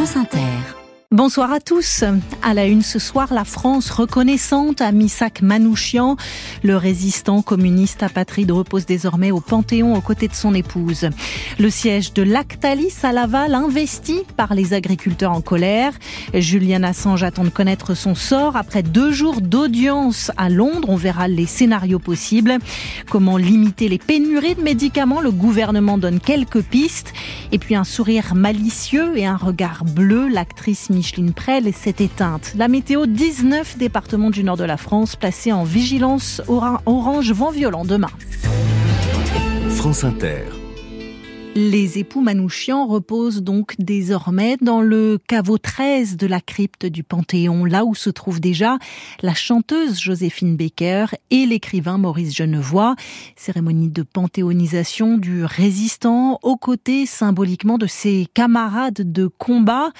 France Inter. Bonsoir à tous. À la une ce soir, la France reconnaissante à Misak Manouchian. Le résistant communiste apatride repose désormais au Panthéon aux côtés de son épouse. Le siège de Lactalis à Laval investi par les agriculteurs en colère. Julian Assange attend de connaître son sort après deux jours d'audience à Londres. On verra les scénarios possibles. Comment limiter les pénuries de médicaments? Le gouvernement donne quelques pistes. Et puis un sourire malicieux et un regard bleu. L'actrice Micheline Prel s'est éteinte. La météo, 19 départements du nord de la France placés en vigilance orange vent violent demain. France Inter. Les époux Manouchian reposent donc désormais dans le caveau 13 de la crypte du Panthéon, là où se trouve déjà la chanteuse Joséphine Baker et l'écrivain Maurice Genevoix. Cérémonie de panthéonisation du résistant aux côtés symboliquement de ses camarades de combat,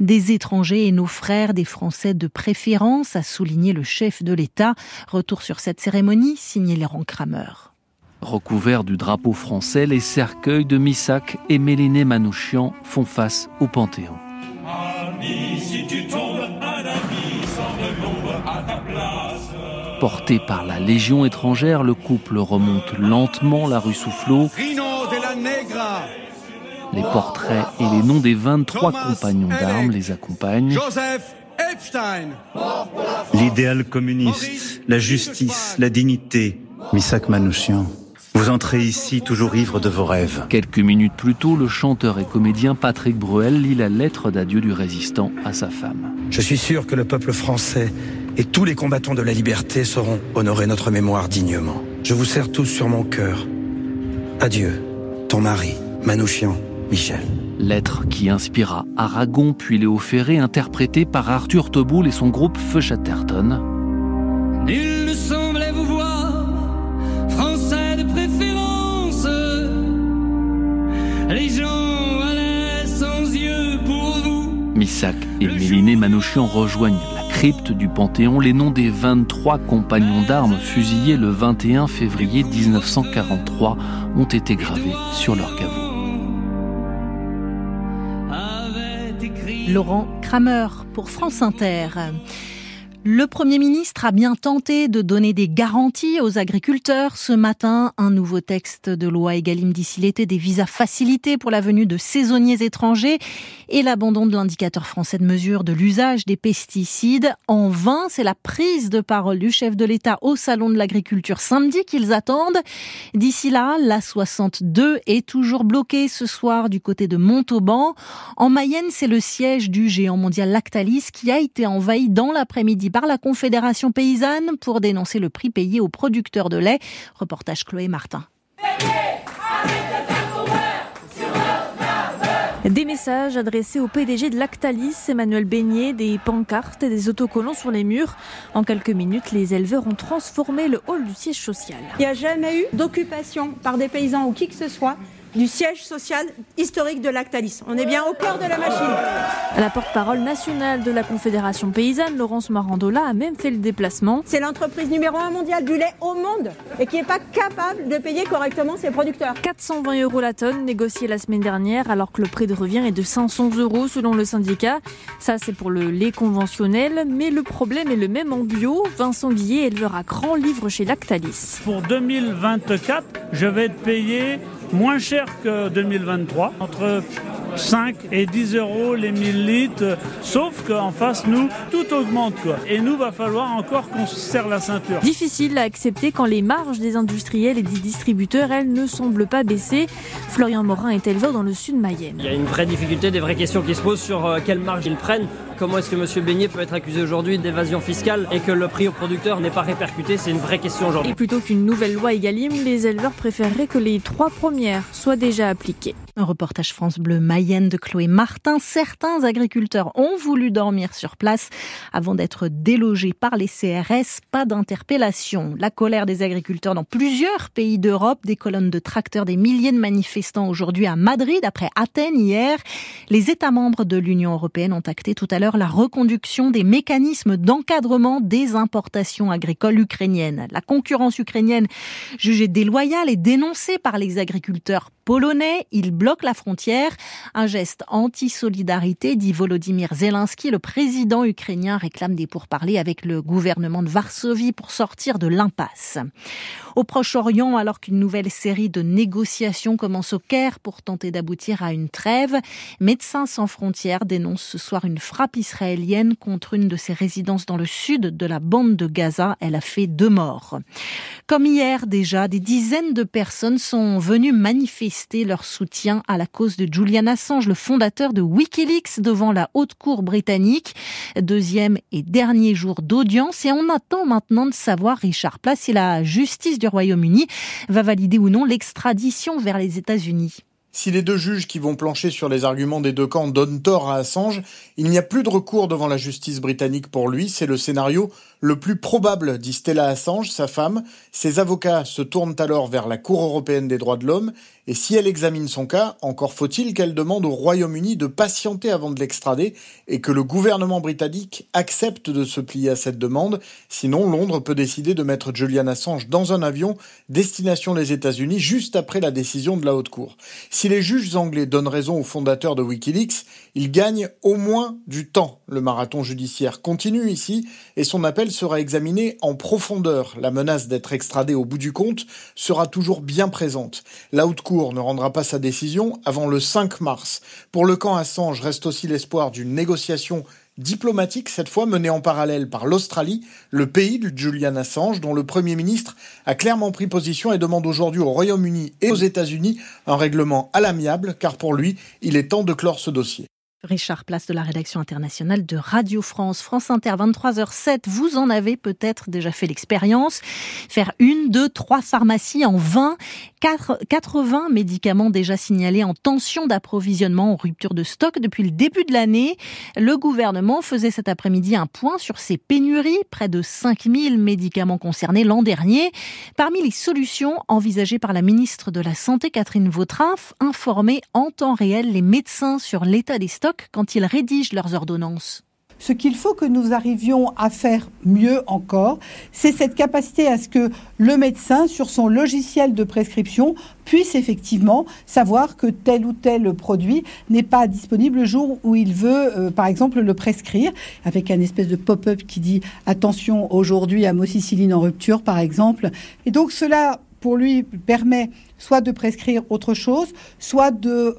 des étrangers et nos frères, des Français de préférence, a souligné le chef de l'État. Retour sur cette cérémonie, signé Laurent Kramer. Recouverts du drapeau français, les cercueils de Missak et Méliné Manouchian font face au Panthéon. Porté par la Légion étrangère, le couple remonte lentement la rue Soufflot. Les portraits et les noms des 23 compagnons d'armes les accompagnent. L'idéal communiste, la justice, la dignité, Misak Manouchian. Vous entrez ici toujours ivre de vos rêves. Quelques minutes plus tôt, le chanteur et comédien Patrick Bruel lit la lettre d'adieu du résistant à sa femme. Je suis sûr que le peuple français et tous les combattants de la liberté sauront honorer notre mémoire dignement. Je vous serre tous sur mon cœur. Adieu, ton mari, Manouchian, Michel. Lettre qui inspira Aragon puis Léo Ferré, interprété par Arthur Toboul et son groupe Feu Chatterton. Il semblait vous voir Les gens allaient sans yeux pour vous. Missak et Méliné Manouchian rejoignent la crypte du Panthéon les noms des 23 compagnons d'armes fusillés le 21 février 1943 ont été gravés sur leur caveau. Laurent Kramer pour France Inter. Le Premier ministre a bien tenté de donner des garanties aux agriculteurs. Ce matin, un nouveau texte de loi Egalim d'ici l'été des visas facilités pour la venue de saisonniers étrangers et l'abandon de l'indicateur français de mesure de l'usage des pesticides. En vain, c'est la prise de parole du chef de l'État au Salon de l'agriculture samedi qu'ils attendent. D'ici là, la 62 est toujours bloquée ce soir du côté de Montauban. En Mayenne, c'est le siège du géant mondial Lactalis qui a été envahi dans l'après-midi par la Confédération paysanne pour dénoncer le prix payé aux producteurs de lait. Reportage Chloé Martin. Des messages adressés au PDG de Lactalis, Emmanuel Beignet, des pancartes et des autocollants sur les murs. En quelques minutes, les éleveurs ont transformé le hall du siège social. Il n'y a jamais eu d'occupation par des paysans ou qui que ce soit du siège social historique de Lactalis. On est bien au cœur de la machine. La porte-parole nationale de la Confédération paysanne, Laurence Marandola, a même fait le déplacement. C'est l'entreprise numéro un mondiale du lait au monde et qui n'est pas capable de payer correctement ses producteurs. 420 euros la tonne négociée la semaine dernière alors que le prix de revient est de 500 euros selon le syndicat. Ça c'est pour le lait conventionnel, mais le problème est le même en bio. Vincent Guillet, éleveur à grand livre chez Lactalis. Pour 2024, je vais être payé moins cher que 2023, entre 5 et 10 euros les 1000 litres, sauf qu'en face, nous, tout augmente. Quoi. Et nous, va falloir encore qu'on se serre la ceinture. Difficile à accepter quand les marges des industriels et des distributeurs, elles, ne semblent pas baisser. Florian Morin est éleveur dans le sud Mayenne. Il y a une vraie difficulté, des vraies questions qui se posent sur euh, quelle marge ils prennent. Comment est-ce que M. Beignet peut être accusé aujourd'hui d'évasion fiscale et que le prix au producteur n'est pas répercuté C'est une vraie question aujourd'hui. Et plutôt qu'une nouvelle loi Egalim, les éleveurs préféreraient que les trois premières soient déjà appliquées. Un reportage France Bleu Mayenne de Chloé Martin. Certains agriculteurs ont voulu dormir sur place avant d'être délogés par les CRS. Pas d'interpellation. La colère des agriculteurs dans plusieurs pays d'Europe. Des colonnes de tracteurs, des milliers de manifestants aujourd'hui à Madrid, après Athènes hier. Les États membres de l'Union européenne ont acté tout à l'heure la reconduction des mécanismes d'encadrement des importations agricoles ukrainiennes. La concurrence ukrainienne jugée déloyale et dénoncée par les agriculteurs polonais. Il bloque la frontière. Un geste anti-solidarité, dit Volodymyr Zelensky. Le président ukrainien réclame des pourparlers avec le gouvernement de Varsovie pour sortir de l'impasse. Au Proche-Orient, alors qu'une nouvelle série de négociations commence au Caire pour tenter d'aboutir à une trêve, Médecins sans frontières dénonce ce soir une frappe israélienne contre une de ses résidences dans le sud de la bande de Gaza. Elle a fait deux morts. Comme hier déjà, des dizaines de personnes sont venues manifester leur soutien à la cause de Julian Assange, le fondateur de Wikileaks, devant la haute cour britannique. Deuxième et dernier jour d'audience et on attend maintenant de savoir, Richard Place, si la justice du Royaume-Uni va valider ou non l'extradition vers les États-Unis. Si les deux juges qui vont plancher sur les arguments des deux camps donnent tort à Assange, il n'y a plus de recours devant la justice britannique pour lui. C'est le scénario le plus probable, dit Stella Assange, sa femme. Ses avocats se tournent alors vers la Cour européenne des droits de l'homme et si elle examine son cas, encore faut-il qu'elle demande au Royaume-Uni de patienter avant de l'extrader et que le gouvernement britannique accepte de se plier à cette demande. Sinon, Londres peut décider de mettre Julian Assange dans un avion destination les États-Unis juste après la décision de la Haute Cour. Si les juges anglais donnent raison au fondateur de Wikileaks, ils gagnent au moins du temps. Le marathon judiciaire continue ici et son appel sera examiné en profondeur. La menace d'être extradé au bout du compte sera toujours bien présente. La Haute Cour ne rendra pas sa décision avant le 5 mars. Pour le camp Assange reste aussi l'espoir d'une négociation diplomatique, cette fois menée en parallèle par l'Australie, le pays du Julian Assange, dont le Premier ministre a clairement pris position et demande aujourd'hui au Royaume-Uni et aux États-Unis un règlement à l'amiable, car pour lui, il est temps de clore ce dossier. Richard Place de la rédaction internationale de Radio France, France Inter, 23h07. Vous en avez peut-être déjà fait l'expérience. Faire une, deux, trois pharmacies en 20, 80 médicaments déjà signalés en tension d'approvisionnement en rupture de stock depuis le début de l'année. Le gouvernement faisait cet après-midi un point sur ces pénuries, près de 5000 médicaments concernés l'an dernier. Parmi les solutions envisagées par la ministre de la Santé, Catherine Vautrin, informer en temps réel les médecins sur l'état des stocks quand ils rédigent leurs ordonnances ce qu'il faut que nous arrivions à faire mieux encore, c'est cette capacité à ce que le médecin, sur son logiciel de prescription, puisse effectivement savoir que tel ou tel produit n'est pas disponible le jour où il veut, euh, par exemple, le prescrire, avec un espèce de pop-up qui dit attention aujourd'hui à moxicilline en rupture, par exemple. Et donc cela pour lui permet soit de prescrire autre chose, soit de euh,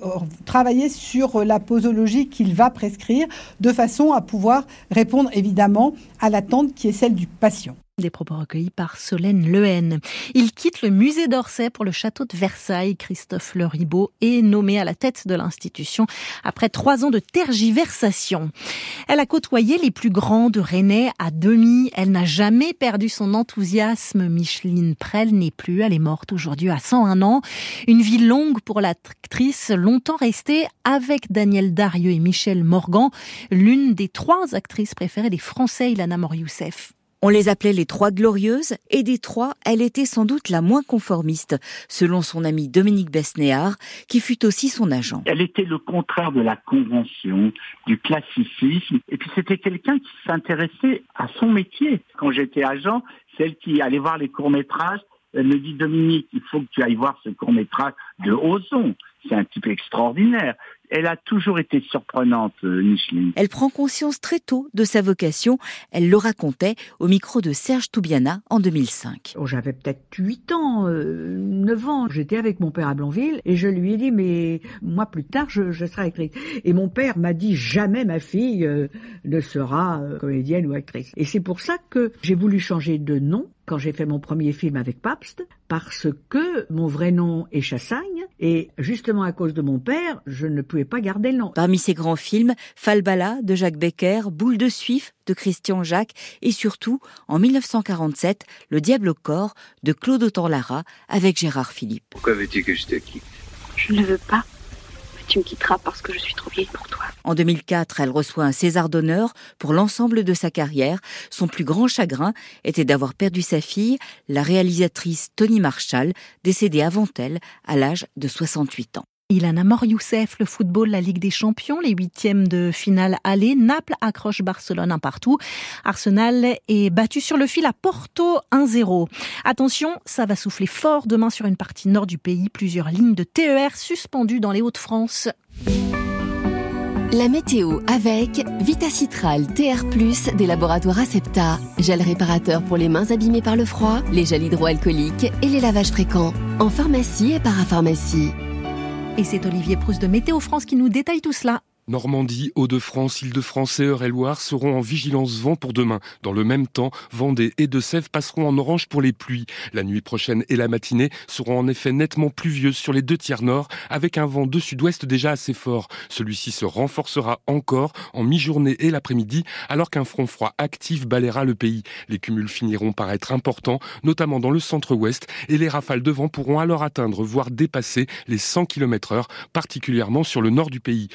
travailler sur la posologie qu'il va prescrire, de façon à pouvoir répondre évidemment à l'attente qui est celle du patient. Des propos recueillis par Solène Lehen. Il quitte le musée d'Orsay pour le château de Versailles. Christophe Le Ribaud est nommé à la tête de l'institution après trois ans de tergiversation. Elle a côtoyé les plus grands de Rennais à demi. Elle n'a jamais perdu son enthousiasme. Micheline Prel n'est plus. Elle est morte aujourd'hui à 101 ans. Une vie longue pour l'actrice, longtemps restée avec Daniel Darieux et Michel Morgan, l'une des trois actrices préférées des Français, Ilana Morioussef. On les appelait les trois glorieuses, et des trois, elle était sans doute la moins conformiste, selon son ami Dominique Besnéard, qui fut aussi son agent. Elle était le contraire de la convention, du classicisme, et puis c'était quelqu'un qui s'intéressait à son métier. Quand j'étais agent, celle qui allait voir les courts-métrages, elle me dit Dominique, il faut que tu ailles voir ce court-métrage de Ozon. C'est un type extraordinaire elle a toujours été surprenante, euh, Micheline. Elle prend conscience très tôt de sa vocation. Elle le racontait au micro de Serge Toubiana en 2005. J'avais peut-être 8 ans, 9 euh, ans. J'étais avec mon père à Blanville et je lui ai dit, mais moi plus tard, je, serai actrice. Et mon père m'a dit, jamais ma fille euh, ne sera comédienne ou actrice. Et c'est pour ça que j'ai voulu changer de nom quand j'ai fait mon premier film avec Pabst, parce que mon vrai nom est Chassagne, et justement à cause de mon père, je ne pouvais pas garder le nom. Parmi ces grands films, Falbala de Jacques Becker, Boule de Suif de Christian Jacques, et surtout, en 1947, Le Diable au corps de Claude Autant-Lara avec Gérard Philippe. Pourquoi veux-tu que je te quitte Je ne veux pas tu me quitteras parce que je suis trop vieille pour toi. En 2004, elle reçoit un César d'honneur pour l'ensemble de sa carrière. Son plus grand chagrin était d'avoir perdu sa fille, la réalisatrice Tony Marshall, décédée avant elle à l'âge de 68 ans. Ilana Mor-Youssef, le football, la Ligue des Champions, les huitièmes de finale aller. Naples accroche Barcelone un partout. Arsenal est battu sur le fil à Porto 1-0. Attention, ça va souffler fort demain sur une partie nord du pays. Plusieurs lignes de TER suspendues dans les Hauts-de-France. La météo avec Vitacitral TR+, des laboratoires Acepta, gel réparateur pour les mains abîmées par le froid, les gels hydroalcooliques et les lavages fréquents, en pharmacie et parapharmacie. Et c'est Olivier Proust de Météo France qui nous détaille tout cela. Normandie, Hauts-de-France, Île-de-France et Eure-et-Loire seront en vigilance vent pour demain. Dans le même temps, Vendée et De-Sèvres passeront en orange pour les pluies. La nuit prochaine et la matinée seront en effet nettement pluvieuses sur les deux tiers nord, avec un vent de sud-ouest déjà assez fort. Celui-ci se renforcera encore en mi-journée et l'après-midi, alors qu'un front froid actif balayera le pays. Les cumuls finiront par être importants, notamment dans le centre-ouest, et les rafales de vent pourront alors atteindre, voire dépasser les 100 km heure, particulièrement sur le nord du pays.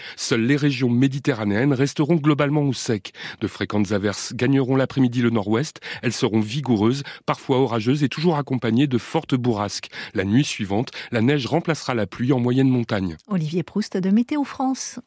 Régions méditerranéennes resteront globalement au sec. De fréquentes averses gagneront l'après-midi le nord-ouest. Elles seront vigoureuses, parfois orageuses et toujours accompagnées de fortes bourrasques. La nuit suivante, la neige remplacera la pluie en moyenne montagne. Olivier Proust de Météo France.